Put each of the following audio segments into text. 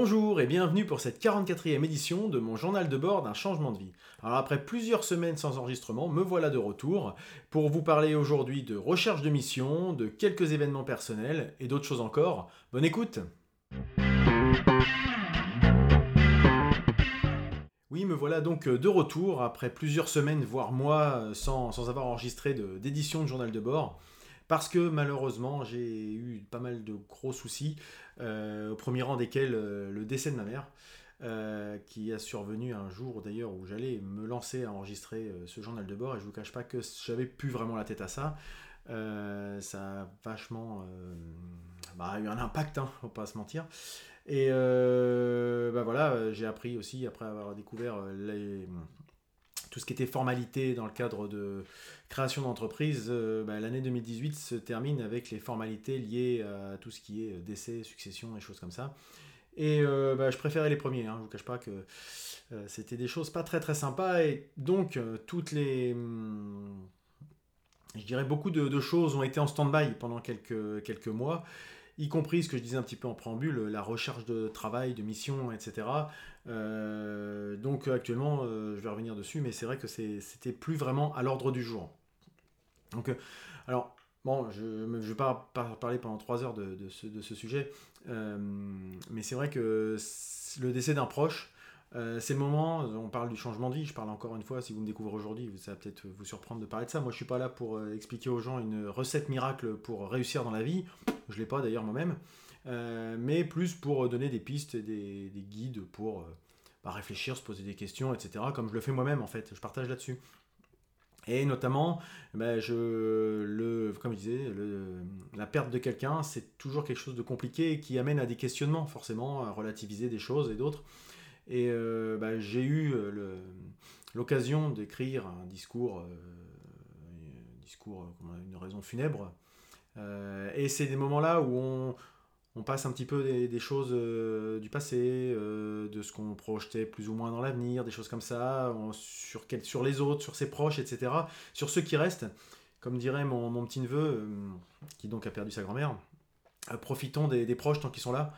Bonjour et bienvenue pour cette 44e édition de mon journal de bord d'un changement de vie. Alors après plusieurs semaines sans enregistrement, me voilà de retour pour vous parler aujourd'hui de recherche de mission, de quelques événements personnels et d'autres choses encore. Bonne écoute Oui, me voilà donc de retour après plusieurs semaines, voire mois, sans, sans avoir enregistré d'édition de, journal de bord parce que malheureusement j'ai eu pas mal de gros soucis, euh, au premier rang desquels euh, le décès de ma mère, euh, qui a survenu un jour d'ailleurs où j'allais me lancer à enregistrer ce journal de bord et je vous cache pas que j'avais plus vraiment la tête à ça. ça a vachement bah, eu un impact, hein, faut pas se mentir. Et bah voilà, j'ai appris aussi après avoir découvert les tout ce qui était formalité dans le cadre de création d'entreprise, euh, bah, l'année 2018 se termine avec les formalités liées à tout ce qui est euh, décès, succession et choses comme ça. Et euh, bah, je préférais les premiers, hein, je ne vous cache pas que c'était des choses pas très très sympas. Et donc, toutes les. Hum, je dirais beaucoup de, choses ont été en stand-by pendant quelques, quelques mois y compris ce que je disais un petit peu en préambule, la recherche de travail, de mission, etc. Euh, donc actuellement, euh, je vais revenir dessus, mais c'est vrai que c'était plus vraiment à l'ordre du jour. Donc, euh, alors, bon, je ne vais pas parler pendant trois heures de, ce, de ce, sujet, mais c'est vrai que le décès d'un proche, euh, c'est le moment, on parle du changement de vie, je parle encore une fois, si vous me découvrez aujourd'hui, ça va peut-être vous surprendre de parler de ça. Moi, je suis pas là pour euh, expliquer aux gens une recette miracle pour réussir dans la vie, je l'ai pas d'ailleurs moi-même, euh, mais plus pour donner des pistes, des, des guides pour bah, réfléchir, se poser des questions, etc., comme je le fais moi-même en fait, je partage là-dessus. Et notamment, bah, je, le, comme je disais, la perte de quelqu'un, c'est toujours quelque chose de compliqué qui amène à des questionnements, forcément, à relativiser des choses et d'autres. Et euh, bah, j'ai eu euh, l'occasion d'écrire un discours, euh, discours une raison funèbre. et c'est des moments-là où on, passe un petit peu des, choses du passé, de ce qu'on projetait plus ou moins dans l'avenir, des choses comme ça, sur, les autres, sur ses proches, etc. Sur ceux qui restent, comme dirait mon, petit-neveu, qui donc a perdu sa grand-mère, profitons des, proches tant qu'ils sont là.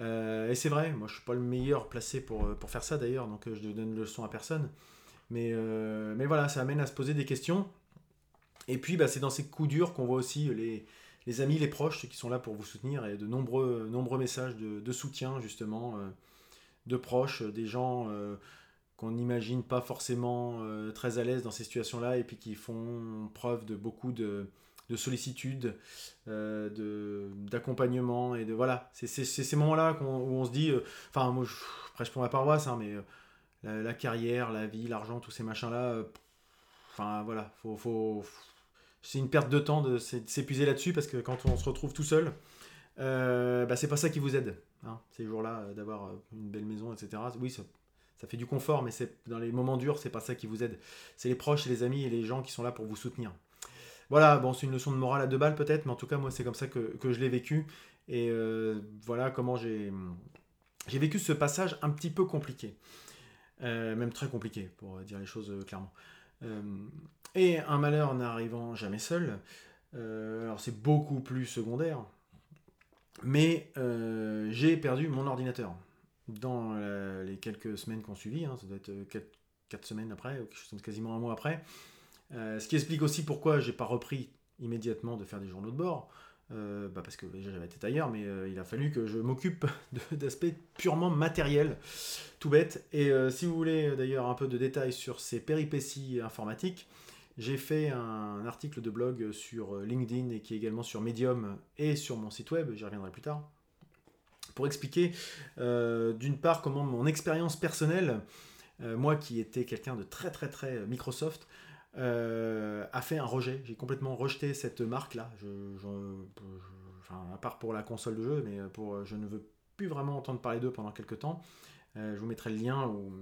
Euh, et c'est vrai, moi je suis pas le meilleur placé pour, euh, pour faire ça d'ailleurs, donc euh, je ne donne leçon à personne. Mais, mais voilà, ça amène à se poser des questions. Et puis bah, c'est dans ces coups durs qu'on voit aussi les, les, amis, les proches, ceux qui sont là pour vous soutenir, et de nombreux, nombreux messages de, de soutien justement, de proches, des gens qu'on n'imagine pas forcément très à l'aise dans ces situations-là, et puis qui font preuve de beaucoup de de sollicitude, euh, d'accompagnement et de voilà, c'est ces moments-là où on se dit, euh, enfin moi je prêche pour ma paroisse, hein, mais euh, la, carrière, la vie, l'argent, tous ces machins-là, enfin voilà, faut, faut, c'est une perte de temps de s'épuiser là-dessus parce que quand on se retrouve tout seul, bah, c'est pas ça qui vous aide, hein, ces jours-là, d'avoir une belle maison, etc. Oui, ça, ça fait du confort, mais dans les moments durs, c'est pas ça qui vous aide. C'est les proches, les amis et les gens qui sont là pour vous soutenir. Voilà, bon, c'est une leçon de morale à deux balles peut-être, mais en tout cas, moi, c'est comme ça que, je l'ai vécu. Et euh, voilà comment j'ai, vécu ce passage un petit peu compliqué. Euh, même très compliqué, pour dire les choses euh, clairement. et un malheur n'arrivant jamais seul, alors c'est beaucoup plus secondaire, mais j'ai perdu mon ordinateur dans les quelques semaines qu'on suivi, hein, ça doit être 4, semaines après, ou quasiment un mois après. Euh, ce qui explique aussi pourquoi j'ai pas repris immédiatement de faire des journaux de bord. Euh, bah parce que déjà j'avais été ailleurs, mais euh, il a fallu que je m'occupe d'aspects purement matériels, tout bête. Et si vous voulez d'ailleurs un peu de détails sur ces péripéties informatiques, j'ai fait un article de blog sur LinkedIn et qui est également sur Medium et sur mon site web, j'y reviendrai plus tard, pour expliquer d'une part comment mon expérience personnelle, moi qui étais quelqu'un de très très très Microsoft, euh, a fait un rejet. J'ai complètement rejeté cette marque-là. à part pour la console de jeu, mais pour, je ne veux plus vraiment entendre parler d'eux pendant quelques temps. Euh, je vous mettrai le lien où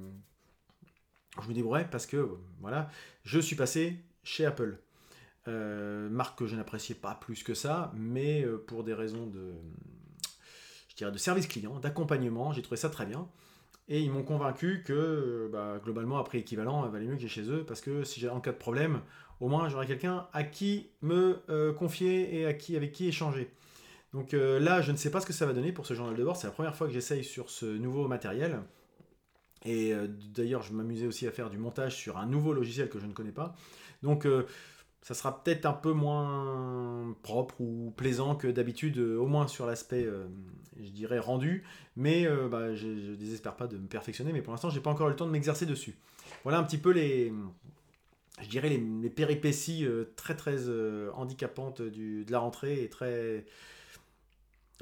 je me débrouille parce que voilà, je suis passé chez Apple. Euh, marque que je n'appréciais pas plus que ça, mais pour des raisons de, je dirais de service client, d'accompagnement, j'ai trouvé ça très bien. Et ils m'ont convaincu que euh, bah, globalement, après équivalent, il valait mieux que j'ai chez eux, parce que si j'ai en cas de problème, au moins j'aurais quelqu'un à qui me euh, confier et à qui, avec qui échanger. Donc là, je ne sais pas ce que ça va donner pour ce journal de bord. C'est la première fois que j'essaye sur ce nouveau matériel. Et d'ailleurs, je m'amusais aussi à faire du montage sur un nouveau logiciel que je ne connais pas. Donc ça sera peut-être un peu moins propre ou plaisant que d'habitude, euh, au moins sur l'aspect, euh, je dirais, rendu. Mais euh, bah, je ne désespère pas de me perfectionner, mais pour l'instant, j'ai pas encore eu le temps de m'exercer dessus. Voilà un petit peu les, je dirais, les, péripéties très très handicapantes du, de la rentrée et très,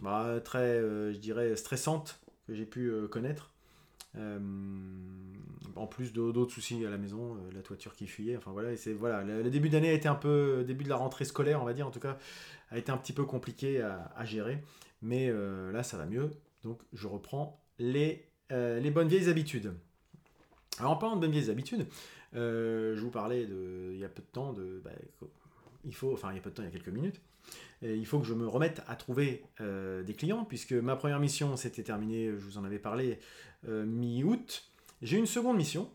bah, très je dirais, stressantes que j'ai pu connaître. Euh, en plus d'autres soucis à la maison, euh, la toiture qui fuyait. Enfin voilà, c'est voilà, le, début d'année a été un peu, début de la rentrée scolaire, on va dire en tout cas, a été un petit peu compliqué à, gérer. Mais euh, là, ça va mieux. Donc je reprends les, bonnes vieilles habitudes. Alors en parlant de bonnes vieilles habitudes, je vous parlais de, il y a peu de temps bah, il faut, enfin il y a peu de temps, il y a quelques minutes, il faut que je me remette à trouver euh, des clients, puisque ma première mission s'était terminée, je vous en avais parlé, euh, mi-août. J'ai une seconde mission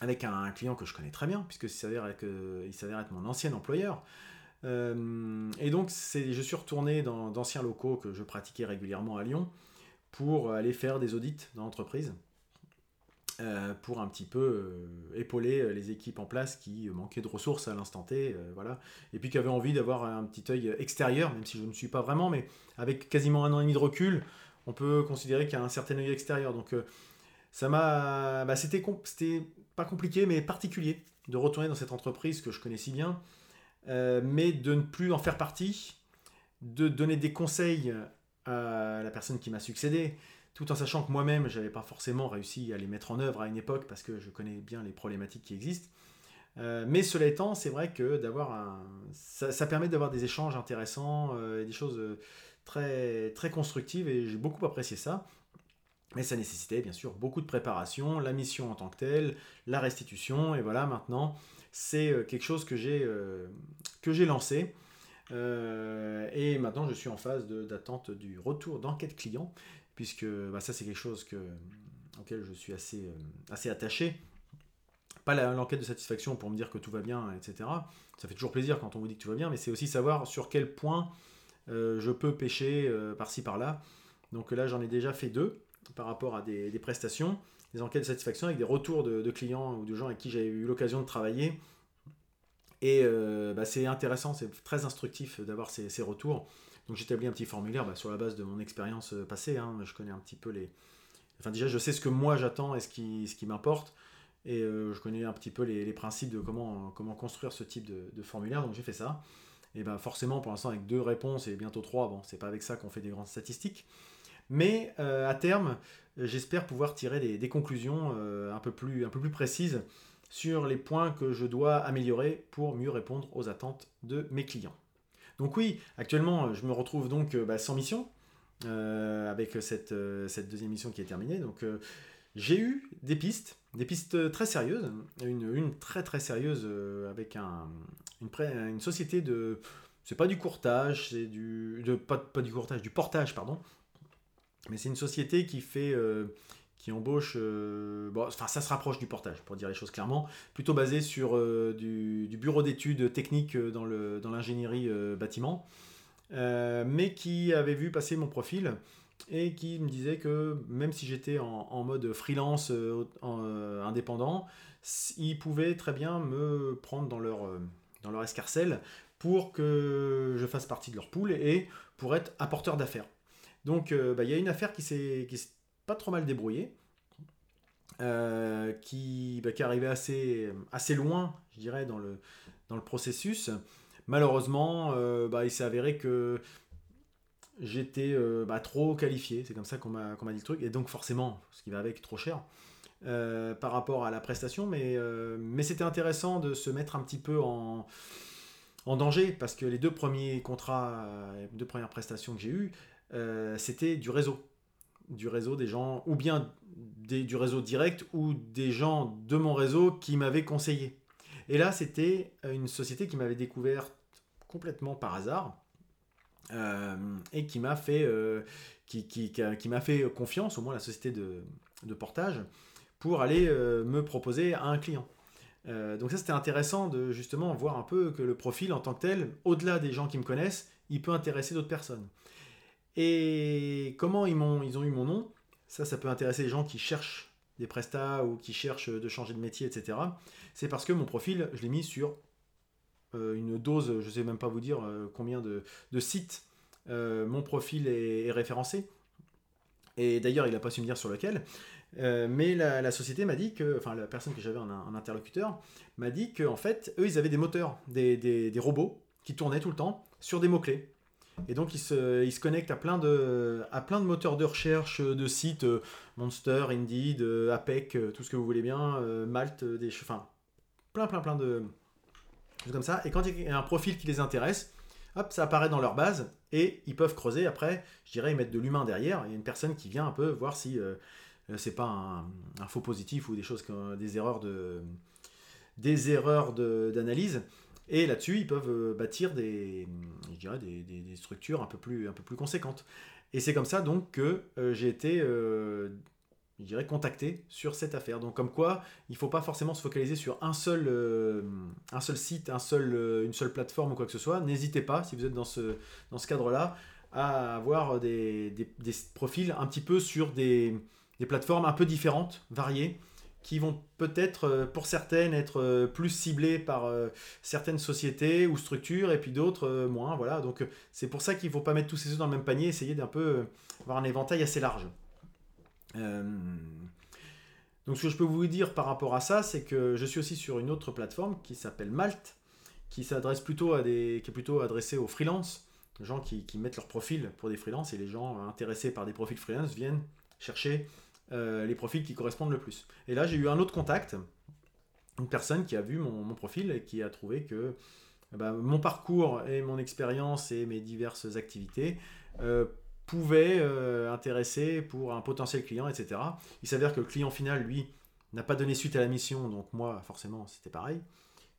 avec un, client que je connais très bien, puisque il s'avère être, mon ancien employeur. Euh, et donc je suis retourné dans d'anciens locaux que je pratiquais régulièrement à Lyon pour aller faire des audits dans l'entreprise. Euh, pour un petit peu euh, épauler euh, les équipes en place qui manquaient de ressources à l'instant T, voilà, et puis qui avaient envie d'avoir un petit œil extérieur, même si je ne suis pas vraiment, mais avec quasiment un an et demi de recul, on peut considérer qu'il y a un certain œil extérieur. Donc ça m'a, bah, c'était, c'était pas compliqué, mais particulier de retourner dans cette entreprise que je connais si bien, mais de ne plus en faire partie, de donner des conseils à la personne qui m'a succédé, tout en sachant que moi-même, je n'avais pas forcément réussi à les mettre en œuvre à une époque parce que je connais bien les problématiques qui existent. Euh, mais cela étant, c'est vrai que d'avoir un, ça, permet d'avoir des échanges intéressants euh, et des choses euh, très, très constructives et j'ai beaucoup apprécié ça. Mais ça nécessitait bien sûr beaucoup de préparation, la mission en tant que telle, la restitution et voilà maintenant c'est quelque chose que j'ai que j'ai lancé. et maintenant je suis en phase d'attente du retour d'enquête client puisque bah, ça c'est quelque chose que, auquel je suis assez, euh, attaché. Pas l'enquête de satisfaction pour me dire que tout va bien, etc. Ça fait toujours plaisir quand on vous dit que tout va bien, mais c'est aussi savoir sur quel point euh, je peux pêcher euh, par-ci par-là. Donc là j'en ai déjà fait deux par rapport à des, prestations, des enquêtes de satisfaction avec des retours de, clients ou de gens avec qui j'ai eu l'occasion de travailler. Et bah, c'est intéressant, c'est très instructif d'avoir ces retours. Donc j'établis un petit formulaire bah, sur la base de mon expérience euh, passée. Hein. Je connais un petit peu les. Enfin, déjà, je sais ce que moi j'attends et ce qui, ce qui m'importe. Et euh, je connais un petit peu les, principes de comment, comment construire ce type de, formulaire. Donc j'ai fait ça. Et ben forcément, pour l'instant, avec deux réponses et bientôt trois, bon, c'est pas avec ça qu'on fait des grandes statistiques. Mais euh, à terme, j'espère pouvoir tirer des, conclusions un, peu plus, un peu plus précises sur les points que je dois améliorer pour mieux répondre aux attentes de mes clients. Donc oui, actuellement, je me retrouve donc euh, bah, sans mission, euh, avec cette, euh, deuxième mission qui est terminée. Donc j'ai eu des pistes, des pistes très sérieuses, une, très très sérieuse avec un, une, société de... C'est pas du courtage, c'est du... Pas, du courtage, du portage, pardon. Mais c'est une société qui fait qui embauche, euh, bon, enfin ça se rapproche du portage pour dire les choses clairement, plutôt basé sur euh, du, bureau d'études techniques euh, dans, le, dans l'ingénierie bâtiment, mais qui avait vu passer mon profil et qui me disait que même si j'étais en, mode freelance indépendant, ils pouvaient très bien me prendre dans leur, dans leur escarcelle pour que je fasse partie de leur pool et pour être apporteur d'affaires. Donc bah, il y a une affaire qui s'est pas trop mal débrouillé, euh, qui, bah, arrivait assez, loin, je dirais, dans le, processus. Malheureusement, euh, bah, il s'est avéré que j'étais euh, bah, trop qualifié, c'est comme ça qu'on m'a dit le truc, et donc forcément, ce qui va avec, trop cher. par rapport à la prestation, mais, c'était intéressant de se mettre un petit peu en, en danger parce que les deux premiers contrats, les deux premières prestations que j'ai eues, c'était du réseau du réseau des gens, ou bien du réseau direct, ou des gens de mon réseau qui m'avaient conseillé. Et là, c'était une société qui m'avait découvert complètement par hasard. Euh, et qui m'a fait, euh, qui, qui, m'a fait confiance, au moins la société de, portage, pour aller euh, me proposer à un client. donc ça c'était intéressant de justement voir un peu que le profil en tant que tel, au-delà des gens qui me connaissent, il peut intéresser d'autres personnes. Et comment ils, m'ont, ils ont eu mon nom Ça, ça peut intéresser les gens qui cherchent des prestats ou qui cherchent de changer de métier, etc. C'est parce que mon profil, je l'ai mis sur euh, une dose, je ne sais même pas vous dire euh, combien de, sites euh, mon profil est, référencé. Et d'ailleurs, il n'a pas su me dire sur lequel. mais la, société m'a dit que, enfin la personne que j'avais en, interlocuteur m'a dit qu'en fait, eux, ils avaient des moteurs, des, des robots qui tournaient tout le temps sur des mots-clés. Et donc, ils se, il se connectent à plein, de, à plein de moteurs de recherche, de sites, Monster, Indeed, APEC, tout ce que vous voulez bien, Malte, des, enfin, plein, plein, plein de, comme ça. Et quand il y a un profil qui les intéresse, hop, ça apparaît dans leur base et ils peuvent creuser. Après, je dirais, ils mettent de l'humain derrière. Il y a une personne qui vient un peu voir si euh, c'est pas un, faux positif ou des choses comme des erreurs de des erreurs d'analyse. Et là-dessus, ils peuvent euh, bâtir des, je dirais, des, des, structures un peu plus, un peu plus conséquentes. Et c'est comme ça donc que euh, j'ai été je dirais, contacter sur cette affaire. Donc comme quoi, il ne faut pas forcément se focaliser sur un seul, euh, un seul site, un seul, euh, une seule plateforme ou quoi que ce soit. N'hésitez pas, si vous êtes dans ce, dans ce cadre-là, à avoir des, des, profils un petit peu sur des, plateformes un peu différentes, variées, qui vont peut-être, euh, pour certaines, être plus ciblées par certaines sociétés ou structures, et puis d'autres moins. Voilà. Donc c'est pour ça qu'il ne faut pas mettre tous ces œufs dans le même panier, essayer d'un peu avoir un éventail assez large. Euh, donc ce que je peux vous dire par rapport à ça, c'est que je suis aussi sur une autre plateforme qui s'appelle Malte, qui s'adresse plutôt à des, qui est plutôt adressée aux freelances, gens qui, mettent leur profil pour des freelances et les gens intéressés par des profils freelance viennent chercher euh, les profils qui correspondent le plus. Et là j'ai eu un autre contact, une personne qui a vu mon, profil et qui a trouvé que eh ben, mon parcours et mon expérience et mes diverses activités euh, pouvait euh, intéresser pour un potentiel client, etc. Il s'avère que le client final, lui, n'a pas donné suite à la mission, donc moi, forcément, c'était pareil.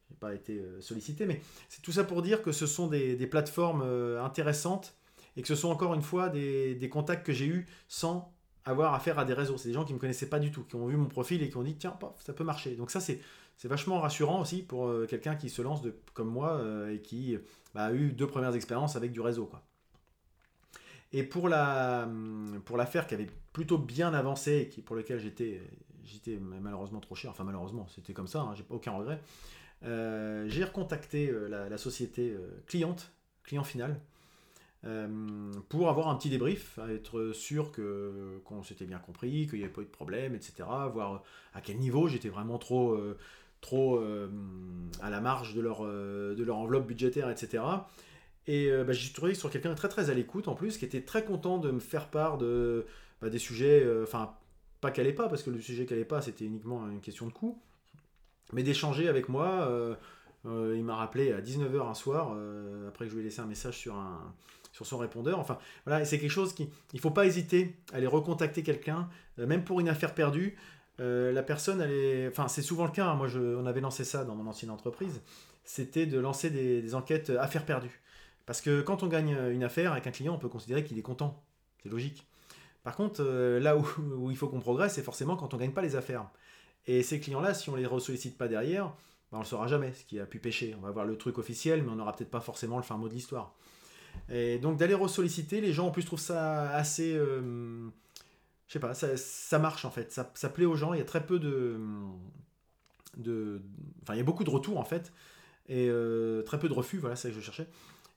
Je n'ai pas été sollicité, mais c'est tout ça pour dire que ce sont des, plateformes intéressantes et que ce sont encore une fois des, contacts que j'ai eus sans avoir affaire à des réseaux. C'est des gens qui ne me connaissaient pas du tout, qui ont vu mon profil et qui ont dit tiens, ça peut marcher. Donc ça, c'est, vachement rassurant aussi pour quelqu'un qui se lance comme moi et qui bah, a eu deux premières expériences avec du réseau. Quoi. Et pour la pour l'affaire qui avait plutôt bien avancé et qui, pour lequel j'étais j'étais malheureusement trop cher, enfin malheureusement c'était comme ça, hein, j'ai aucun regret. Euh, j'ai recontacté euh, la, société euh, cliente, client final, pour avoir un petit débrief, être sûr que qu'on s'était bien compris, qu'il n'y avait pas eu de problème, etc. Voir à quel niveau j'étais vraiment trop trop à la marge de leur de leur enveloppe budgétaire, etc. Et euh, bah, j'ai trouvé sur quelqu'un très très à l'écoute en plus, qui était très content de me faire part de, bah, des sujets, euh, enfin, pas qu'elle pas, parce que le sujet qu'elle pas, c'était uniquement une question de coût, mais d'échanger avec moi. Euh, il m'a rappelé à 19h un soir, après que je lui ai laissé un message sur, un, sur son répondeur. Enfin, voilà, c'est quelque chose qui. Il faut pas hésiter à aller recontacter quelqu'un, même pour une affaire perdue. la personne, elle est. Enfin, c'est souvent le cas. Hein. Moi, je, on avait lancé ça dans mon ancienne entreprise. C'était de lancer des, enquêtes affaires perdues. Parce que quand on gagne une affaire avec un client, on peut considérer qu'il est content. C'est logique. Par contre, euh, là où, il faut qu'on progresse, c'est forcément quand on ne gagne pas les affaires. Et ces clients-là, si on ne les ressollicite pas derrière, ben, on ne le saura jamais, ce qui a pu pêcher. On va voir le truc officiel, mais on n'aura peut-être pas forcément le fin mot de l'histoire. Et donc d'aller ressolliciter, les gens en plus trouvent ça assez... Euh, je sais pas, ça, marche en fait, ça, ça, plaît aux gens, il y a très peu de... de enfin, il y a beaucoup de retours en fait, et euh, très peu de refus, voilà, c'est ça que je cherchais.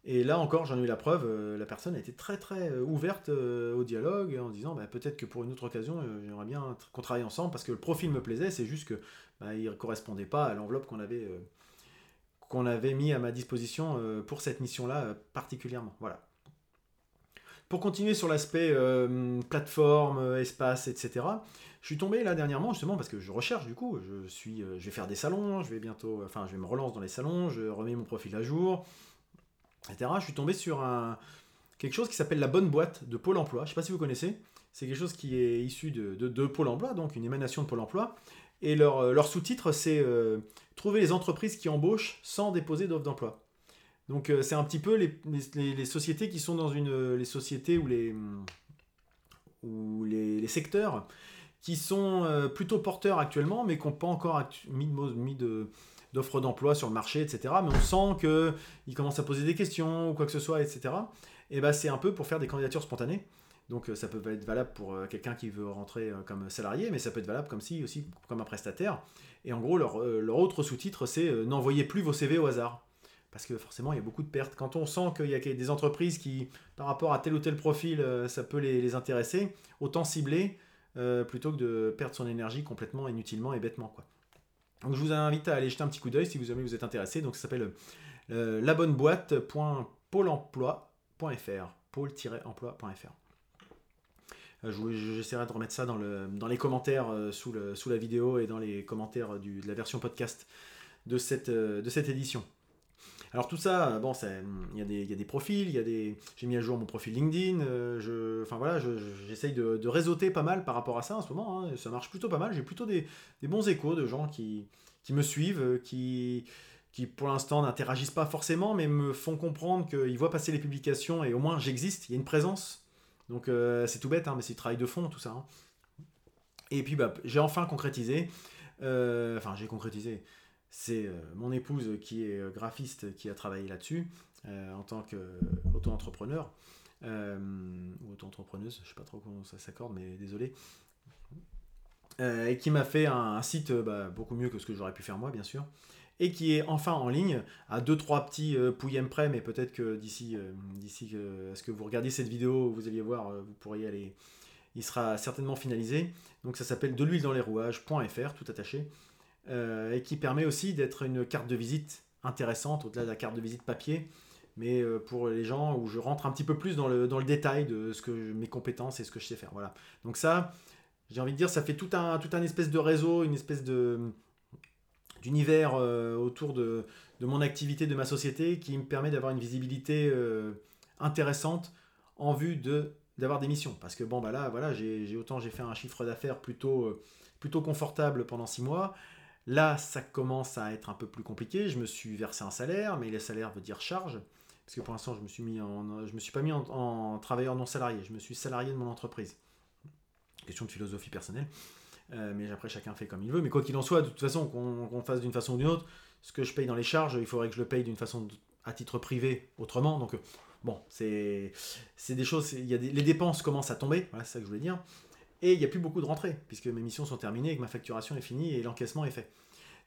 Et là encore, j'en ai eu la preuve, euh, la personne a été très très ouverte au dialogue en disant bah, peut-être que pour une autre occasion, j'aimerais bien qu'on travaille ensemble parce que le profil me plaisait, c'est juste que bah, ne correspondait pas à l'enveloppe qu'on avait, qu'on avait mis à ma disposition pour cette mission-là particulièrement. Voilà. Pour continuer sur l'aspect plateforme, espace, etc., je suis tombé là dernièrement justement parce que je recherche du coup, je, suis, je vais faire des salons, je vais bientôt, enfin je vais me relancer dans les salons, je remets mon profil à jour, je suis tombé sur quelque chose qui s'appelle la bonne boîte de Pôle emploi. Je ne sais pas si vous connaissez. C'est quelque chose qui est issu de, de, Pôle emploi, donc une émanation de Pôle emploi. Et leur, euh, leur sous-titre, c'est euh, Trouver les entreprises qui embauchent sans déposer d'offre d'emploi. Donc euh, c'est un petit peu les, sociétés qui sont dans une. les sociétés ou les, ou les, secteurs qui sont plutôt porteurs actuellement, mais qui n'ont pas encore mis, d'offres d'emploi sur le marché, etc. Mais on sent qu'ils commencent à poser des questions ou quoi que ce soit, etc. Et ben c'est un peu pour faire des candidatures spontanées. Donc ça peut être valable pour quelqu'un qui veut rentrer comme salarié, mais ça peut être valable comme si aussi comme un prestataire. Et en gros, leur, autre sous-titre, c'est n'envoyez plus vos CV au hasard parce que forcément il y a beaucoup de pertes. Quand on sent qu'il y a des entreprises qui, par rapport à tel ou tel profil, euh, ça peut les, intéresser, autant cibler euh, plutôt que de perdre son énergie complètement inutilement et bêtement. Quoi. Donc je vous invite à aller jeter un petit coup d'œil si vous, vous êtes intéressé. Donc ça s'appelle euh, labonneboîte.pôle-emploi.fr pôle-emploi.fr J'essaierai de remettre ça dans, le, dans les commentaires sous, le, sous, la vidéo et dans les commentaires de la version podcast de cette, cette édition. Alors tout ça, bon, il y, a des profils, j'ai mis à jour mon profil LinkedIn, euh, enfin voilà, j'essaye de, réseauter pas mal par rapport à ça en ce moment. Hein, ça marche plutôt pas mal. J'ai plutôt des, bons échos de gens qui, me suivent, qui pour l'instant n'interagissent pas forcément, mais me font comprendre qu'ils voient passer les publications et au moins j'existe, il y a une présence. Donc euh, c'est tout bête, hein, mais c'est du travail de fond tout ça. Hein. Et puis bah, j'ai enfin concrétisé, euh, enfin j'ai concrétisé c'est euh, mon épouse qui est graphiste qui a travaillé là-dessus en tant qu'auto-entrepreneur ou auto-entrepreneuse, je ne sais pas trop comment ça s'accorde, mais désolé. et qui m'a fait un, site bah, beaucoup mieux que ce que j'aurais pu faire moi, bien sûr, et qui est enfin en ligne à deux trois petits euh, près, mais peut-être que d'ici d'ici ce que vous regardiez cette vidéo, vous alliez voir, vous pourriez aller. Il sera certainement finalisé. Donc ça s'appelle de l'huile dans les rouages.fr, tout attaché. Euh, et qui permet aussi d'être une carte de visite intéressante, au-delà de la carte de visite papier, mais euh, pour les gens où je rentre un petit peu plus dans le, dans le détail de ce que mes compétences et ce que je sais faire. Voilà. Donc ça, j'ai envie de dire, ça fait tout un, tout un espèce de réseau, une espèce de d'univers euh, autour de, de, mon activité, de ma société, qui me permet d'avoir une visibilité intéressante en vue de d'avoir des missions. Parce que bon, bah là, voilà, j'ai autant j'ai fait un chiffre d'affaires plutôt, plutôt confortable pendant six mois. Là, ça commence à être un peu plus compliqué. Je me suis versé un salaire, mais le salaire veut dire charge. Parce que pour l'instant, je me suis mis en, je me suis pas mis en, travailleur non salarié. Je me suis salarié de mon entreprise. Question de philosophie personnelle. Euh, mais après, chacun fait comme il veut. Mais quoi qu'il en soit, de toute façon, qu'on fasse d'une façon ou d'une autre, ce que je paye dans les charges, il faudrait que je le paye d'une façon à titre privé autrement. Donc, bon, c'est des choses. Y a les dépenses commencent à tomber. C'est ça que je voulais dire. Et il n'y a plus beaucoup de rentrées, puisque mes missions sont terminées que ma facturation est finie et l'encaissement est fait.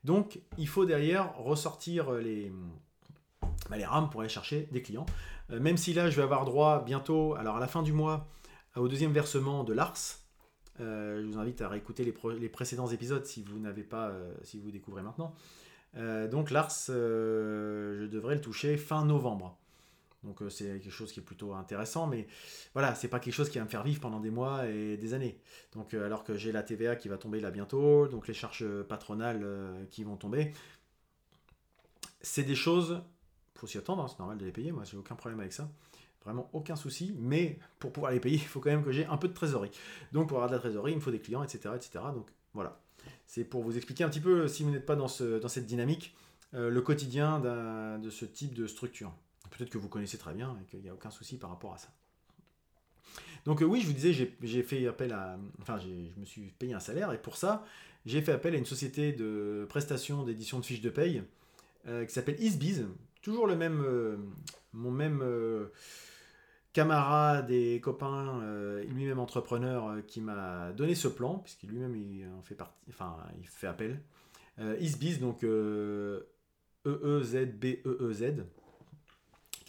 Donc il faut derrière ressortir les, bah, les rames pour aller chercher des clients. Euh, même si là je vais avoir droit bientôt, alors à la fin du mois, au deuxième versement de l'ARS. Euh, je vous invite à réécouter les, précédents épisodes si vous n'avez pas, euh, si vous découvrez maintenant. donc l'ARS, je devrais le toucher fin novembre. Donc euh, c'est quelque chose qui est plutôt intéressant, mais voilà, c'est pas quelque chose qui va me faire vivre pendant des mois et des années. Donc euh, alors que j'ai la TVA qui va tomber là bientôt, donc les charges patronales euh, qui vont tomber, c'est des choses, faut s'y attendre, hein, c'est normal de les payer, moi j'ai aucun problème avec ça. Vraiment aucun souci, mais pour pouvoir les payer, il faut quand même que j'ai un peu de trésorerie. Donc pour avoir de la trésorerie, il me faut des clients, etc. etc. Donc voilà. C'est pour vous expliquer un petit peu, si vous n'êtes pas dans, ce, dans cette dynamique, le quotidien de ce type de structure peut-être que vous connaissez très bien et qu'il n'y a aucun souci par rapport à ça. Donc euh, oui, je vous disais, j'ai fait appel à... Enfin, je me suis payé un salaire et pour ça, j'ai fait appel à une société de prestation d'édition de fiches de paye euh, qui s'appelle Isbiz. Toujours le même... Euh, mon même camarade et copain, lui-même entrepreneur, qui m'a donné ce plan, puisqu'il lui-même il en fait partie, enfin il fait appel. Isbiz, donc E-E-Z-B-E-E-Z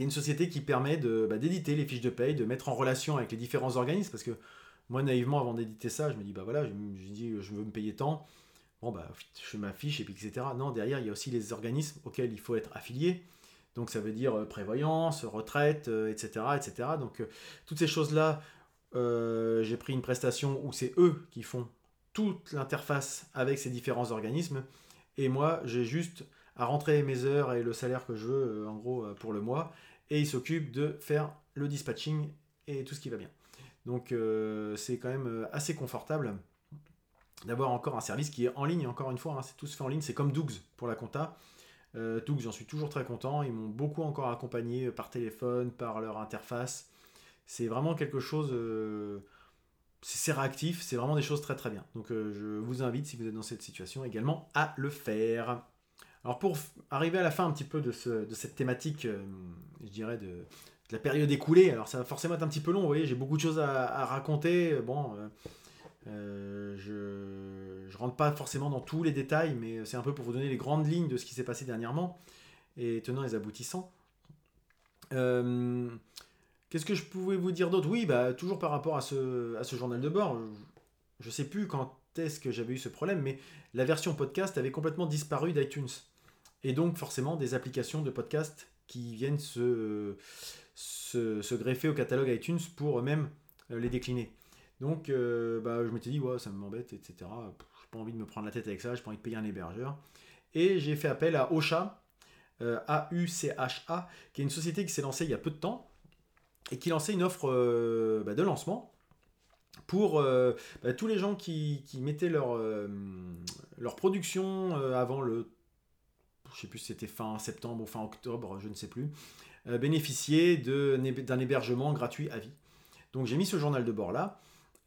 qui est une société qui permet bah, d'éditer les fiches de paye, de mettre en relation avec les différents organismes, parce que moi, naïvement, avant d'éditer ça, je me dis, bah voilà, je, je dis, je veux me payer tant, bon, bah, je fais ma fiche, et puis etc. Non, derrière, il y a aussi les organismes auxquels il faut être affilié, donc ça veut dire euh, prévoyance, retraite, etc., euh, etc. Donc, euh, toutes ces choses-là, j'ai pris une prestation où c'est eux qui font toute l'interface avec ces différents organismes, et moi, j'ai juste à rentrer mes heures et le salaire que je veux, en gros, pour le mois, et il s'occupe de faire le dispatching et tout ce qui va bien. Donc c'est quand même assez confortable d'avoir encore un service qui est en ligne, encore une fois, hein, c'est tout se fait en ligne, c'est comme Dougs pour la compta. Euh, Dougs, j'en suis toujours très content, ils m'ont beaucoup encore accompagné par téléphone, par leur interface. C'est vraiment quelque chose, c'est réactif, c'est vraiment des choses très très bien. Donc je vous invite, si vous êtes dans cette situation également, à le faire. Alors pour arriver à la fin un petit peu de, cette thématique, je dirais, de, la période écoulée, alors ça va forcément être un petit peu long, vous voyez, j'ai beaucoup de choses à, raconter. Bon, je ne rentre pas forcément dans tous les détails, mais c'est un peu pour vous donner les grandes lignes de ce qui s'est passé dernièrement et tenant les aboutissants. Qu'est-ce que je pouvais vous dire d'autre? Oui, bah, toujours par rapport à ce, à ce journal de bord, je ne sais plus quand est-ce que j'avais eu ce problème, mais la version podcast avait complètement disparu d'iTunes. Et donc forcément des applications de podcast qui viennent se, se, greffer au catalogue iTunes pour eux-mêmes euh, les décliner. Donc euh, bah, je m'étais dit, ouais, ça m'embête, etc. Je n'ai pas envie de me prendre la tête avec ça, j'ai pas envie de payer un hébergeur. Et j'ai fait appel à Ocha, euh, A-U-C-H-A, qui est une société qui s'est lancée il y a peu de temps et qui lançait une offre bah, de lancement pour euh, bah, tous les gens qui, mettaient leur, euh, leur production euh, avant le, je sais plus si c'était fin septembre ou fin octobre, je ne sais plus, bénéficier d'un hébergement gratuit à vie. Donc j'ai mis ce journal de bord là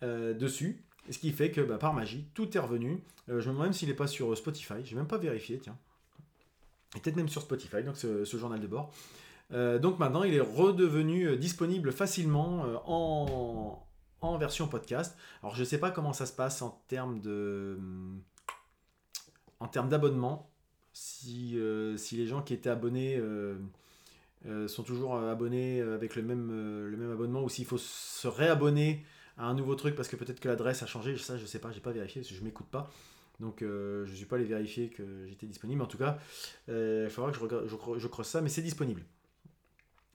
dessus, ce qui fait que bah, par magie, tout est revenu. je me demande même s'il n'est pas sur Spotify, j'ai même pas vérifié, tiens. Et peut-être même sur Spotify, donc ce, journal de bord. donc maintenant, il est redevenu disponible facilement en, en version podcast. Alors je ne sais pas comment ça se passe en termes de en termes d'abonnement. Si, euh, si les gens qui étaient abonnés euh, euh, sont toujours abonnés avec le même, le même abonnement ou s'il faut se réabonner un nouveau truc parce que peut-être que l'adresse a changé, ça je sais pas, j'ai pas vérifié parce je m'écoute pas. Donc je ne suis pas allé vérifier que j'étais disponible. En tout cas, il faudra que je, je creuse ça, mais c'est disponible.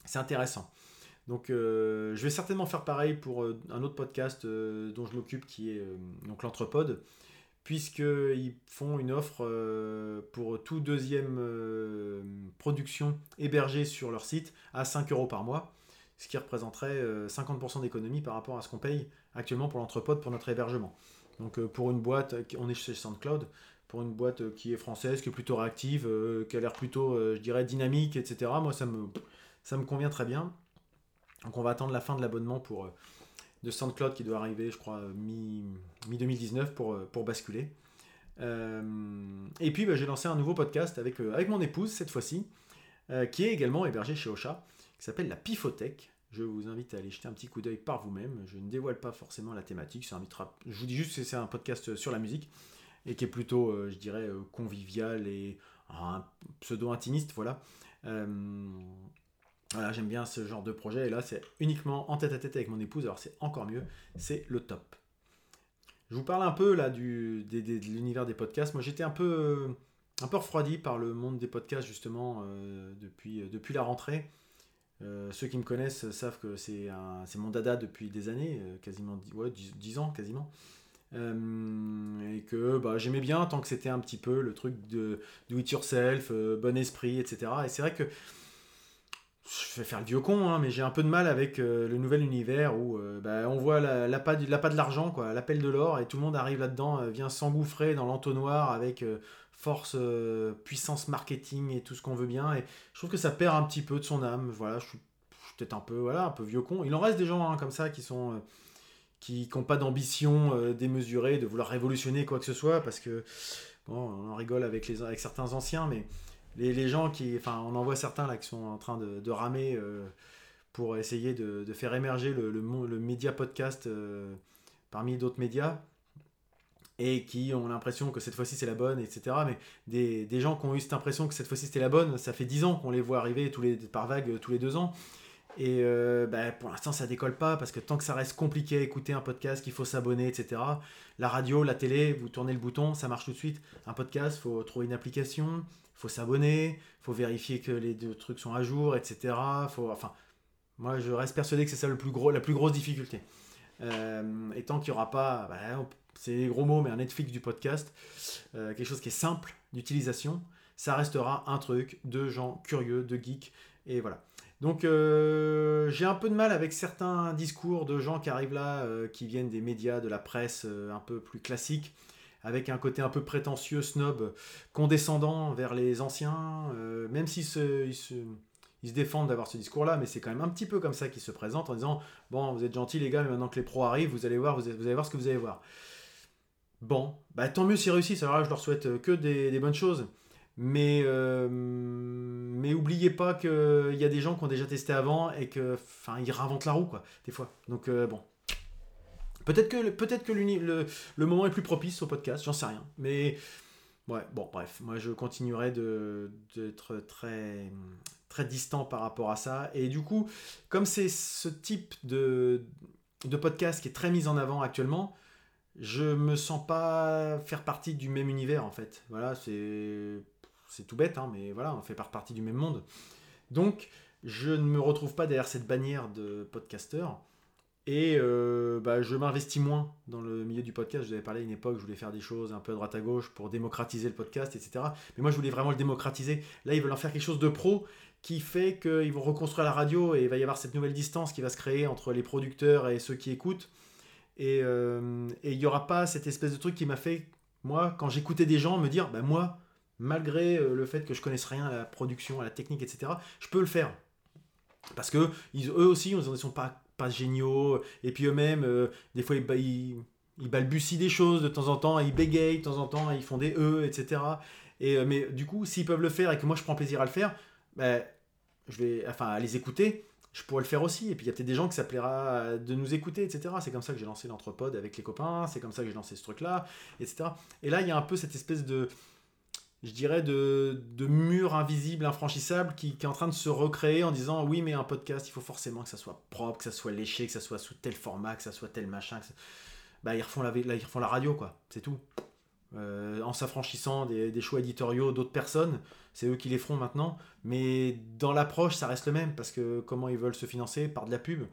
C'est intéressant. Donc euh, je vais certainement faire pareil pour euh, un autre podcast euh, dont je m'occupe qui est donc l'Entrepode, puisqu'ils font une offre pour tout deuxième production hébergée sur leur site à 5 euros par mois, ce qui représenterait 50% d'économie par rapport à ce qu'on paye actuellement pour l'Entrepode pour notre hébergement. Donc pour une boîte, on est chez SoundCloud, pour une boîte qui est française, qui est plutôt réactive, qui a l'air plutôt, je dirais, dynamique, etc. Moi, ça me, convient très bien. Donc on va attendre la fin de l'abonnement pour euh, de SoundCloud qui doit arriver, je crois, mi-2019 pour, euh, pour basculer. Euh, et puis bah, j'ai lancé un nouveau podcast avec, avec mon épouse cette fois-ci, qui est également hébergé chez Ocha, qui s'appelle La Pifothèque. Je vous invite à aller jeter un petit coup d'œil par vous-même. Je ne dévoile pas forcément la thématique. Je vous dis juste que c'est un podcast sur la musique et qui est plutôt, je dirais, convivial et un pseudo-intimiste. Voilà. Voilà, j'aime bien ce genre de projet. Et là, c'est uniquement en tête à tête avec mon épouse. Alors, c'est encore mieux. C'est le top. Je vous parle un peu là du, de l'univers des podcasts. Moi, j'étais un peu, un peu refroidi par le monde des podcasts, justement, euh, depuis, euh, depuis la rentrée. Euh, ceux qui me connaissent savent que c'est mon dada depuis des années, quasiment 10, ouais, 10, ans quasiment. et que bah, j'aimais bien tant que c'était un petit peu le truc de do it yourself, bon esprit, etc. Et c'est vrai que je vais faire le vieux con, hein, mais j'ai un peu de mal avec euh, le nouvel univers où euh, bah, on voit la, la, pas, de l'argent, quoi, l'appel de l'or, et tout le monde arrive là-dedans, euh, vient s'engouffrer dans l'entonnoir avec force, puissance marketing et tout ce qu'on veut bien. Et je trouve que ça perd un petit peu de son âme. Voilà, je suis, peut-être un peu, voilà, un peu vieux con. Il en reste des gens hein, comme ça qui sont qui n'ont pas d'ambition démesurée de vouloir révolutionner quoi que ce soit, parce que bon, on en rigole avec, les, avec certains anciens, mais les, gens qui. Enfin, on en voit certains là qui sont en train de, ramer euh, pour essayer de, faire émerger le, le, média podcast euh, parmi d'autres médias et qui ont l'impression que cette fois-ci c'est la bonne, etc. Mais des, gens qui ont eu cette impression que cette fois-ci c'était la bonne, ça fait dix ans qu'on les voit arriver tous les, par vagues tous les deux ans. Et euh, bah, pour l'instant, ça décolle pas parce que tant que ça reste compliqué à écouter un podcast, qu'il faut s'abonner, etc. La radio, la télé, vous tournez le bouton, ça marche tout de suite. Un podcast, faut trouver une application, faut s'abonner, faut vérifier que les deux trucs sont à jour, etc. Faut, enfin, moi, je reste persuadé que c'est ça le plus gros, la plus grosse difficulté. Euh, et tant qu'il n'y aura pas, bah, c'est des gros mots, mais un Netflix du podcast, euh, quelque chose qui est simple d'utilisation, ça restera un truc de gens curieux, de geeks, et voilà. Donc euh, j'ai un peu de mal avec certains discours de gens qui arrivent là, qui viennent des médias, de la presse un peu plus classique, avec un côté un peu prétentieux, snob, condescendant vers les anciens, euh, même s'ils se, ils se, ils se, défendent d'avoir ce discours-là, mais c'est quand même un petit peu comme ça qu'ils se présentent en disant Bon, vous êtes gentils les gars, mais maintenant que les pros arrivent, vous allez voir, vous, allez voir ce que vous allez voir. Bon, bah tant mieux s'ils réussissent, alors là je leur souhaite que des, bonnes choses. Mais, euh, mais oubliez pas qu'il y a des gens qui ont déjà testé avant et que, enfin, ils réinventent la roue, quoi, des fois. Donc, euh, bon. Peut-être que, peut-être que le, le moment est plus propice au podcast, j'en sais rien. Mais, ouais, bon, bref, moi je continuerai d'être très, très distant par rapport à ça. Et du coup, comme c'est ce type de, de podcast qui est très mis en avant actuellement, je me sens pas faire partie du même univers en fait. Voilà, c'est c'est tout bête, hein, mais voilà, on fait pas partie du même monde. Donc, je ne me retrouve pas derrière cette bannière de podcasteur. Et euh, bah, je m'investis moins dans le milieu du podcast. Je vous avais parlé à une époque, je voulais faire des choses un peu à droite à gauche pour démocratiser le podcast, etc. Mais moi, je voulais vraiment le démocratiser. Là, ils veulent en faire quelque chose de pro qui fait qu'ils vont reconstruire la radio et il va y avoir cette nouvelle distance qui va se créer entre les producteurs et ceux qui écoutent. Et euh, il n'y aura pas cette espèce de truc qui m'a fait, moi, quand j'écoutais des gens, me dire, bah, moi, malgré euh, le fait que je connaisse rien à la production, à la technique, etc., je peux le faire. Parce que eux aussi, ils ne sont pas, pas géniaux. Et puis eux-mêmes, euh, des fois, ils, ils, balbutient des choses de temps en temps, ils bégayent de temps en temps, ils font des E, etc. Et, mais du coup, s'ils peuvent le faire et que moi je prends plaisir à le faire, ben, je vais, enfin, à les écouter, je pourrais le faire aussi. Et puis il y a peut-être des gens que ça plaira de nous écouter, etc. C'est comme ça que j'ai lancé l'entrepode avec les copains, c'est comme ça que j'ai lancé ce truc-là, etc. Et là, il y a un peu cette espèce de, je dirais, de, de mur invisible, infranchissable, qui, est en train de se recréer en disant oui, mais un podcast, il faut forcément que ça soit propre, que ça soit léché, que ça soit sous tel format, que ça soit tel machin. Bah, ils refont la, ils refont la radio, quoi. C'est tout. Euh, en s'affranchissant des, choix éditoriaux d'autres personnes, c'est eux qui les feront maintenant. Mais dans l'approche, ça reste le même, parce que comment ils veulent se financer Par de la pub.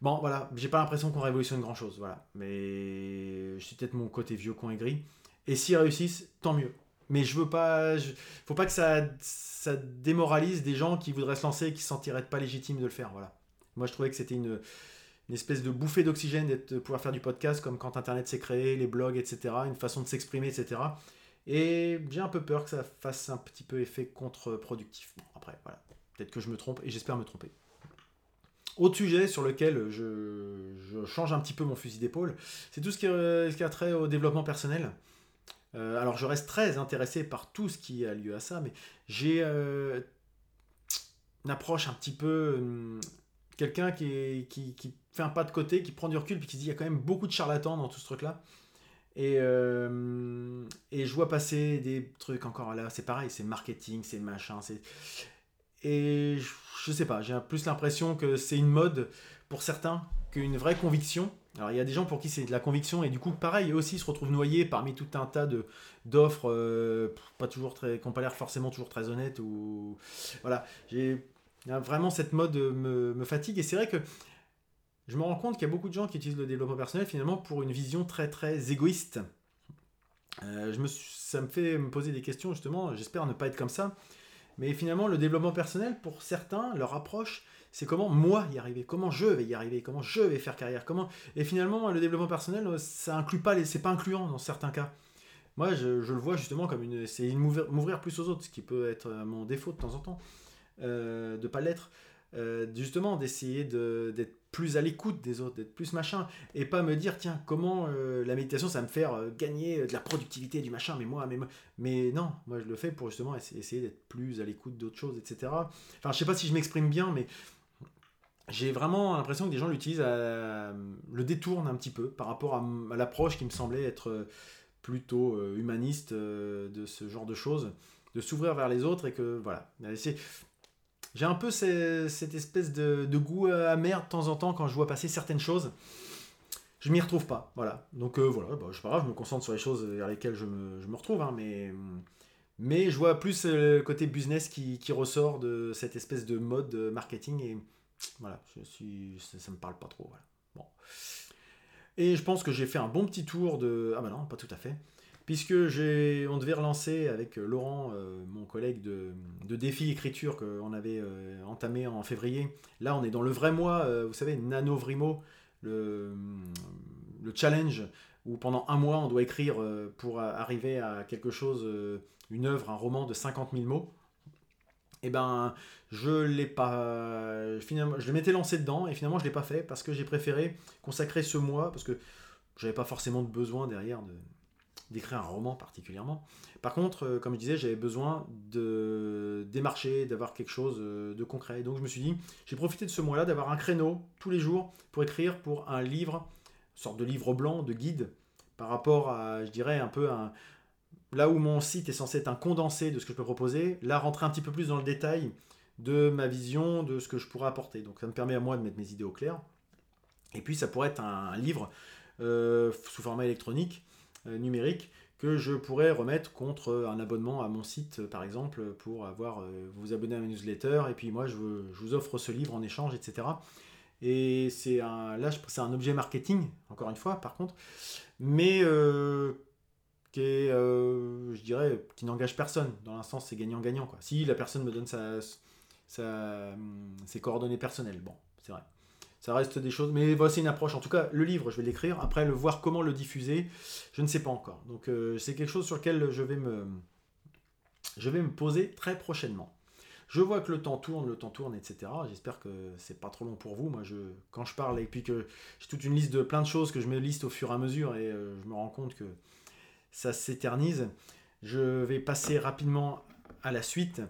Bon, voilà, j'ai pas l'impression qu'on révolutionne grand chose, voilà. Mais suis peut-être mon côté vieux con aigri. Et s'ils réussissent, tant mieux mais je veux pas. faut pas que ça, ça démoralise des gens qui voudraient se lancer et qui se sentiraient pas légitimes de le faire. Voilà. Moi, je trouvais que c'était une, une, espèce de bouffée d'oxygène de pouvoir faire du podcast, comme quand Internet s'est créé, les blogs, etc., une façon de s'exprimer, etc. Et j'ai un peu peur que ça fasse un petit peu effet contre-productif. Bon, après, voilà. Peut-être que je me trompe et j'espère me tromper. Autre sujet sur lequel je, change un petit peu mon fusil d'épaule, c'est tout ce qui, qui a trait au développement personnel. Euh, alors je reste très intéressé par tout ce qui a lieu à ça, mais j'ai euh, une approche un petit peu... Quelqu'un qui, qui, qui, fait un pas de côté, qui prend du recul, puis qui se dit il y a quand même beaucoup de charlatans dans tout ce truc-là. Et, euh, et je vois passer des trucs encore là, c'est pareil, c'est marketing, c'est machin, c'est... Et je, je sais pas, j'ai plus l'impression que c'est une mode pour certains qu'une vraie conviction. Alors il y a des gens pour qui c'est de la conviction et du coup pareil eux aussi se retrouvent noyés parmi tout un tas d'offres euh, pas toujours très qui n'ont pas l'air forcément toujours très honnêtes ou voilà vraiment cette mode me, me fatigue et c'est vrai que je me rends compte qu'il y a beaucoup de gens qui utilisent le développement personnel finalement pour une vision très très égoïste. Euh, je me ça me fait me poser des questions justement, j'espère ne pas être comme ça. Mais finalement le développement personnel pour certains leur approche c'est comment moi y arriver, comment je vais y arriver, comment je vais faire carrière, comment. Et finalement, le développement personnel, euh, ça inclut pas, les... c'est pas incluant dans certains cas. Moi, je, le vois justement comme une, c'est m'ouvrir plus aux autres, ce qui peut être euh, mon défaut de temps en temps, euh, de pas l'être. Euh, justement d'essayer d'être plus à l'écoute des autres, d'être plus machin, et pas me dire tiens comment la méditation ça va me faire gagner de la productivité du machin, mais moi, mais, mais non, moi je le fais pour justement essayer d'être plus à l'écoute d'autres choses, etc. Enfin je sais pas si je m'exprime bien, mais j'ai vraiment l'impression que des gens l'utilisent, le détournent un petit peu par rapport à, l'approche qui me semblait être euh, plutôt euh, humaniste euh, de ce genre de choses, de s'ouvrir vers les autres et que voilà. J'ai un peu cette espèce de, goût amer de temps en temps quand je vois passer certaines choses. Je m'y retrouve pas, voilà. Donc voilà, bah, je pas je me concentre sur les choses vers lesquelles je me, retrouve, hein, mais, mais je vois plus le côté business qui, ressort de cette espèce de mode marketing et voilà, suis, ça, me parle pas trop. Bon. Et je pense que j'ai fait un bon petit tour de. Ah bah non, pas tout à fait. Puisque on devait relancer avec Laurent, euh, mon collègue de, défi écriture qu'on avait euh, entamé en février. Là, on est dans le vrai mois, euh, vous savez, Nano Vrimo, le, le challenge où pendant un mois on doit écrire pour arriver à quelque chose, une œuvre, un roman de 50 000 mots et eh ben je l'ai pas finalement je m'étais lancé dedans et finalement je l'ai pas fait parce que j'ai préféré consacrer ce mois parce que j'avais pas forcément de besoin derrière de, d'écrire un roman particulièrement. Par contre, euh, comme je disais, j'avais besoin de démarcher, d'avoir quelque chose euh, de concret. Donc je me suis dit, j'ai profité de ce mois-là d'avoir un créneau tous les jours pour écrire pour un livre, sorte de livre blanc, de guide, par rapport à, je dirais, un peu là où mon site est censé être un condensé de ce que je peux proposer, là rentrer un petit peu plus dans le détail de ma vision, de ce que je pourrais apporter. Donc ça me permet à moi de mettre mes idées au clair. Et puis ça pourrait être un, livre euh, sous format électronique, numérique, que je pourrais remettre contre un abonnement à mon site, par exemple, pour avoir euh, vous abonner à ma newsletter, et puis moi je, vous offre ce livre en échange, etc. Et c'est un, là, c'est un objet marketing, encore une fois, par contre, mais euh, qui est, euh, je dirais, qui n'engage personne. Dans l'instant, c'est gagnant-gagnant. Quoi. Si la personne me donne sa, sa, ses coordonnées personnelles, bon, c'est vrai. Ça reste des choses, mais voici une approche. En tout cas, le livre, je vais l'écrire. Après, le voir comment le diffuser, je ne sais pas encore. Donc, euh, c'est quelque chose sur lequel je vais me, je vais me poser très prochainement. Je vois que le temps tourne, le temps tourne, etc. J'espère que c'est pas trop long pour vous. Moi, je, quand je parle et puis que j'ai toute une liste de plein de choses que je me liste au fur et à mesure et euh, je me rends compte que ça s'éternise, je vais passer rapidement à la suite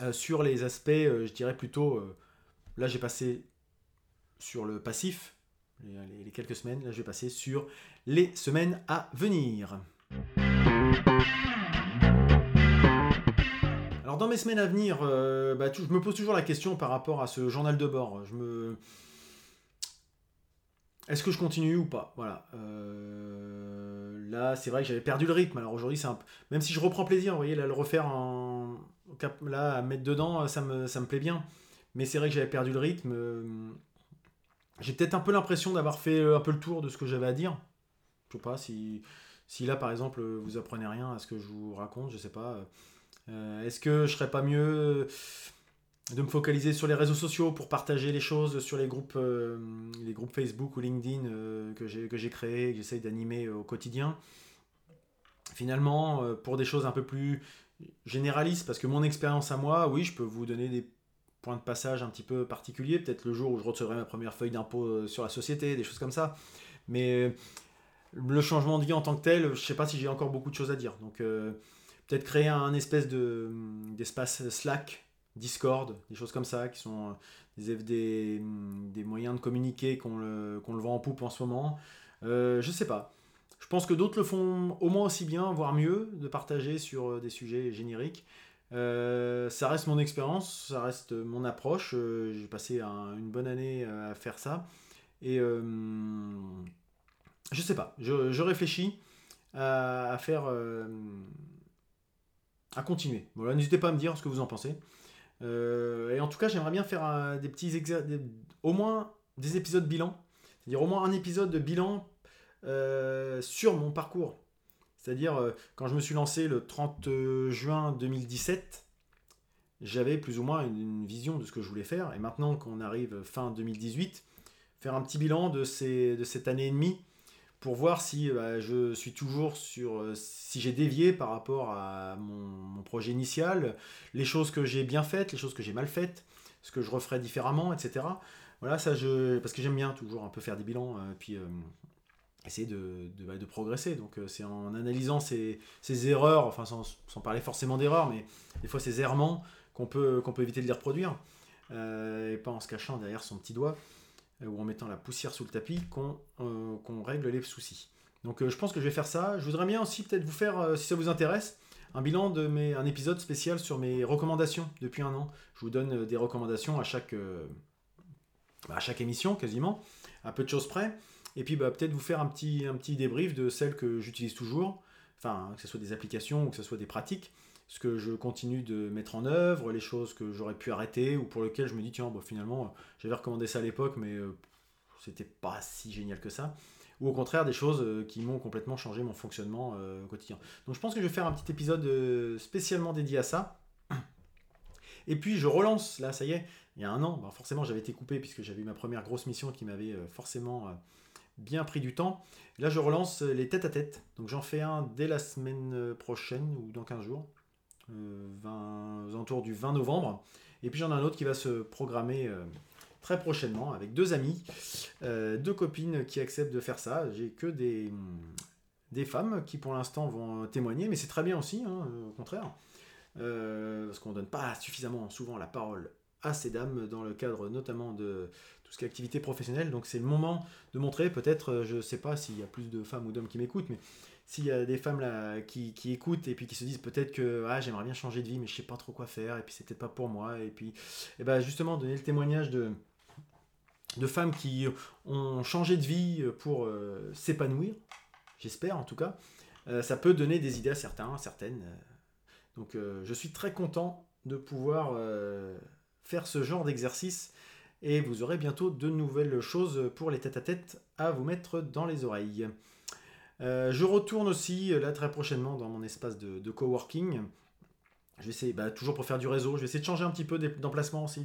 euh, sur les aspects, je dirais plutôt. là, j'ai passé sur le passif, les, quelques semaines. Là, je vais passer sur les semaines à venir. Alors dans mes semaines à venir, euh, bah, je me pose toujours la question par rapport à ce journal de bord. Je me... Est-ce que je continue ou pas? Voilà. Euh, là, c'est vrai que j'avais perdu le rythme. Alors aujourd'hui, c'est un... même si je reprends plaisir, vous voyez, là, le refaire en... là, à mettre dedans, ça me, ça me plaît bien. Mais c'est vrai que j'avais perdu le rythme. J'ai peut-être un peu l'impression d'avoir fait euh, un peu le tour de ce que j'avais à dire. Je sais pas si, si là par exemple vous apprenez rien à ce que je vous raconte, je sais pas. Euh, est-ce que je serais pas mieux de me focaliser sur les réseaux sociaux pour partager les choses sur les groupes, euh, les groupes Facebook ou LinkedIn que j'ai créés, que j'essaye d'animer au quotidien? Finalement, pour des choses un peu plus généralistes, parce que mon expérience à moi, oui, je peux vous donner des point de passage un petit peu particulier, peut-être le jour où je recevrai ma première feuille d'impôt euh, sur la société, des choses comme ça. Mais euh, le changement de vie en tant que tel, je ne sais pas si j'ai encore beaucoup de choses à dire. Donc euh, peut-être créer un espèce de, d'espace Slack, Discord, des choses comme ça, qui sont des, des, des moyens de communiquer qu'on le, qu'on le vend en poupe en ce moment. je ne sais pas. Je pense que d'autres le font au moins aussi bien, voire mieux, de partager sur des sujets génériques. Euh, ça reste mon expérience, ça reste mon approche. Euh, j'ai passé une bonne année euh, à faire ça. Et je sais pas, je, réfléchis à, faire. à continuer. Voilà, n'hésitez pas à me dire ce que vous en pensez. et en tout cas, j'aimerais bien faire des petits au moins des épisodes bilan. C'est-à-dire au moins un épisode de bilan sur mon parcours c'est-à-dire, euh, quand je me suis lancé le 30 juin 2017, j'avais plus ou moins une, vision de ce que je voulais faire. Et maintenant qu'on arrive fin 2018, faire un petit bilan de, cette année et demie pour voir si bah, je suis toujours sur. Euh, si j'ai dévié par rapport à mon, projet initial, les choses que j'ai bien faites, les choses que j'ai mal faites, ce que je referais différemment, etc. Voilà, ça, je, parce que j'aime bien toujours un peu faire des bilans. Euh, puis essayer de, de, bah, de, progresser. Donc euh, c'est en analysant ces, ces erreurs, enfin sans, sans parler forcément d'erreurs, mais des fois ces errements qu'on peut, qu'on peut éviter de les reproduire, euh, et pas en se cachant derrière son petit doigt euh, ou en mettant la poussière sous le tapis qu'on qu'on règle les soucis. Donc je pense que je vais faire ça. Je voudrais bien aussi peut-être vous faire, si ça vous intéresse, un bilan de mes, un épisode spécial sur mes recommandations depuis un an. Je vous donne des recommandations à chaque, à chaque émission quasiment, à peu de choses près. Et puis bah, peut-être vous faire un petit, un petit débrief de celles que j'utilise toujours, enfin que ce soit des applications ou que ce soit des pratiques, ce que je continue de mettre en œuvre, les choses que j'aurais pu arrêter ou pour lesquelles je me dis tiens bah, finalement j'avais recommandé ça à l'époque mais euh, c'était pas si génial que ça. Ou au contraire des choses euh, qui m'ont complètement changé mon fonctionnement euh, quotidien. Donc je pense que je vais faire un petit épisode spécialement dédié à ça. Et puis je relance, là ça y est, il y a un an, bah, forcément j'avais été coupé puisque j'avais eu ma première grosse mission qui m'avait forcément bien pris du temps. Là, je relance les têtes à tête. Donc, j'en fais un dès la semaine prochaine ou dans 15 jours, euh, 20, du 20 novembre. Et puis, j'en ai un autre qui va se programmer euh, très prochainement avec deux amis, euh, deux copines qui acceptent de faire ça. J'ai que des, des femmes qui pour l'instant vont témoigner, mais c'est très bien aussi, hein, au contraire, parce qu'on ne donne pas suffisamment souvent la parole à ces dames dans le cadre notamment de tout ce qui est activité professionnelle. Donc c'est le moment de montrer, peut-être, je ne sais pas s'il y a plus de femmes ou d'hommes qui m'écoutent, mais s'il y a des femmes là qui, écoutent et puis qui se disent peut-être que ah, j'aimerais bien changer de vie mais je sais pas trop quoi faire et puis c'est peut-être pas pour moi. Et puis et eh ben justement donner le témoignage de de femmes qui ont changé de vie pour euh, s'épanouir. J'espère en tout cas. Euh, ça peut donner des idées à certains certaines donc euh, je suis très content de pouvoir faire ce genre d'exercice et vous aurez bientôt de nouvelles choses pour les tête-à-tête -à, vous mettre dans les oreilles. Euh, je retourne aussi euh, là très prochainement dans mon espace de, coworking. Je vais essayer, bah, toujours pour faire du réseau, je vais essayer de changer un petit peu d'emplacement aussi,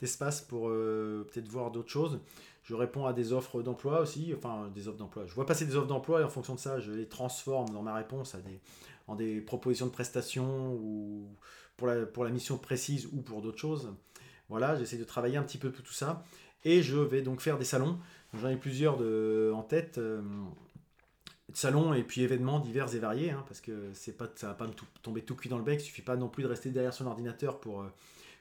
d'espace pour euh, peut-être voir d'autres choses. Je réponds à des offres d'emploi aussi, enfin des offres d'emploi. Je vois passer des offres d'emploi et en fonction de ça, je les transforme dans ma réponse à des, en des propositions de prestations ou pour la, pour la mission précise ou pour d'autres choses. Voilà, j'essaie de travailler un petit peu tout ça. Et je vais donc faire des salons. J'en ai plusieurs en tête salons et puis événements divers et variés, hein, parce que c'est pas, ça va pas me tomber tout cuit dans le bec, il suffit pas non plus de rester derrière son ordinateur pour, euh,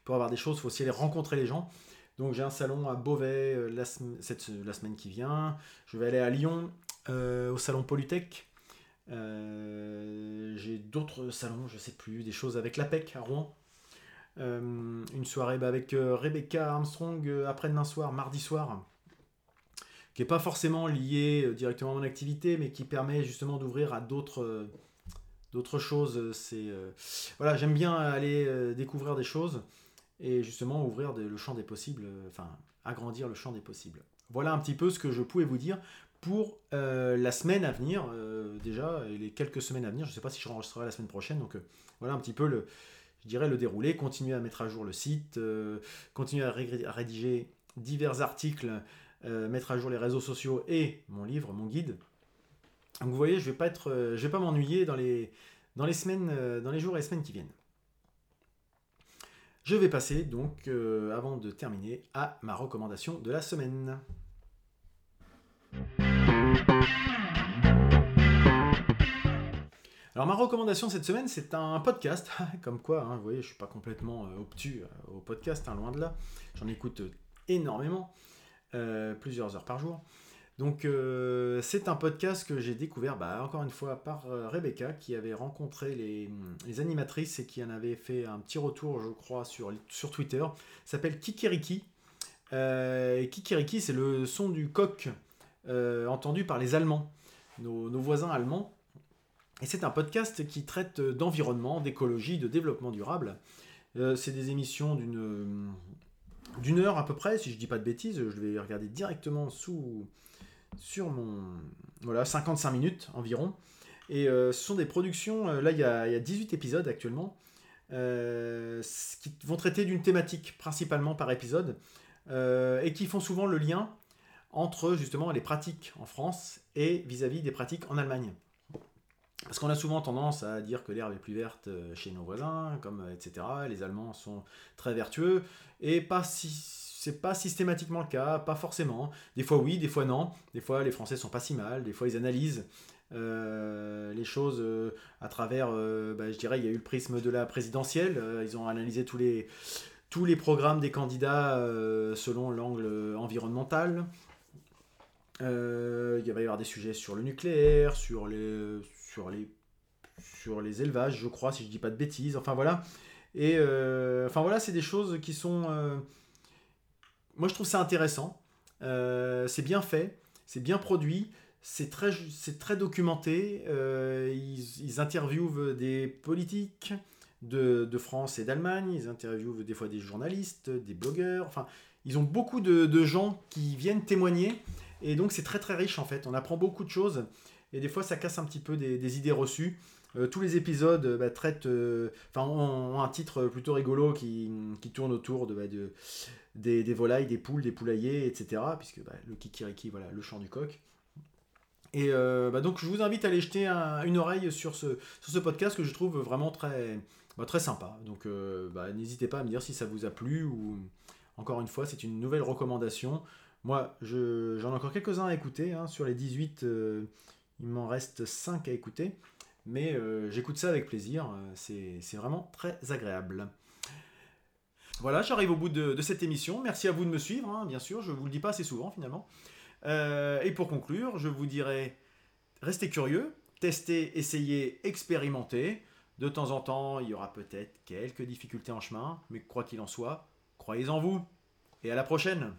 pour avoir des choses, il faut aussi aller rencontrer les gens. Donc j'ai un salon à Beauvais euh, la, cette, la semaine qui vient, je vais aller à Lyon euh, au salon Polytech, j'ai d'autres salons, je sais plus, des choses avec l'APEC à Rouen, une soirée bah, avec Rebecca Armstrong après-demain soir, mardi soir, qui n'est pas forcément lié euh, directement à mon activité, mais qui permet justement d'ouvrir à d'autres euh, d'autres choses. C'est euh, voilà, j'aime bien aller découvrir des choses et justement ouvrir le champ des possibles, enfin agrandir le champ des possibles. Voilà un petit peu ce que je pouvais vous dire pour la semaine à venir déjà et les quelques semaines à venir. Je ne sais pas si je renregistrerai la semaine prochaine, donc voilà un petit peu le, je dirais le déroulé. Continuer à mettre à jour le site, continuer à rédiger divers articles euh, mettre à jour les réseaux sociaux et mon livre, mon guide. Donc vous voyez, je vais pas euh, pas m'ennuyer dans les, dans les euh, dans les jours et semaines qui viennent. Je vais passer donc, avant de terminer, à ma recommandation de la semaine. Alors ma recommandation cette semaine, c'est un podcast, comme quoi, hein, vous voyez, je suis pas complètement obtus au podcast, hein, loin de là. J'en écoute énormément. Euh, plusieurs heures par jour. Donc euh, c'est un podcast que j'ai découvert, bah, encore une fois, par euh, Rebecca, qui avait rencontré les, animatrices et qui en avait fait un petit retour, je crois, sur, sur Twitter. s'appelle Kikiriki. Kikiriki, c'est le son du coq entendu par les Allemands, nos voisins allemands. Et c'est un podcast qui traite d'environnement, d'écologie, de développement durable. c'est des émissions d'une d'une heure à peu près, si je dis pas de bêtises, je vais regarder directement sous sur mon voilà 55 minutes environ. Et euh, ce sont des productions, euh, là il y, a, 18 épisodes actuellement, euh, qui vont traiter d'une thématique principalement par épisode, et qui font souvent le lien entre justement les pratiques en France et vis-à-vis -vis des pratiques en Allemagne. Parce qu'on a souvent tendance à dire que l'herbe est plus verte euh, chez nos voisins, comme euh, etc. Les Allemands sont très vertueux et pas si c'est pas systématiquement le cas, pas forcément. Des fois oui, des fois non. Des fois les Français sont pas si mal. Des fois ils analysent euh, les choses à travers, bah, je dirais, il y a eu le prisme de la présidentielle. ils ont analysé tous les tous les programmes des candidats selon l'angle environnemental. il va y avoir des sujets sur le nucléaire, sur les sur les, sur les élevages, je crois, si je dis pas de bêtises. Enfin voilà. Et euh, enfin voilà, c'est des choses qui sont. Euh, moi, je trouve ça intéressant. Euh, c'est bien fait, c'est bien produit, c'est très, c'est très documenté. Ils, ils, interviewent des politiques de, de France et d'Allemagne. Ils interviewent des fois des journalistes, des blogueurs. Enfin, ils ont beaucoup de, de gens qui viennent témoigner. Et donc, c'est très très riche en fait. On apprend beaucoup de choses et des fois ça casse un petit peu des, idées reçues. Euh, tous les épisodes bah, traitent, euh, enfin, ont, un titre plutôt rigolo qui, tourne autour de, bah, de des, volailles, des poules, des poulaillers, etc. Puisque bah, le kikiriki, voilà, le chant du coq. Et euh, donc je vous invite à aller jeter une oreille sur ce, sur ce podcast que je trouve vraiment très, très sympa. Donc n'hésitez pas à me dire si ça vous a plu ou encore une fois c'est une nouvelle recommandation. Moi j'en ai encore quelques-uns à écouter hein, sur les 18 Il m'en reste 5 à écouter. Mais j'écoute ça avec plaisir. C'est vraiment très agréable. Voilà, j'arrive au bout de, cette émission. Merci à vous de me suivre, hein, bien sûr. Je ne vous le dis pas assez souvent finalement. et pour conclure, je vous dirais, restez curieux, testez, essayez, expérimentez. De temps en temps, il y aura peut-être quelques difficultés en chemin, mais quoi qu'il en soit, croyez en vous. Et à la prochaine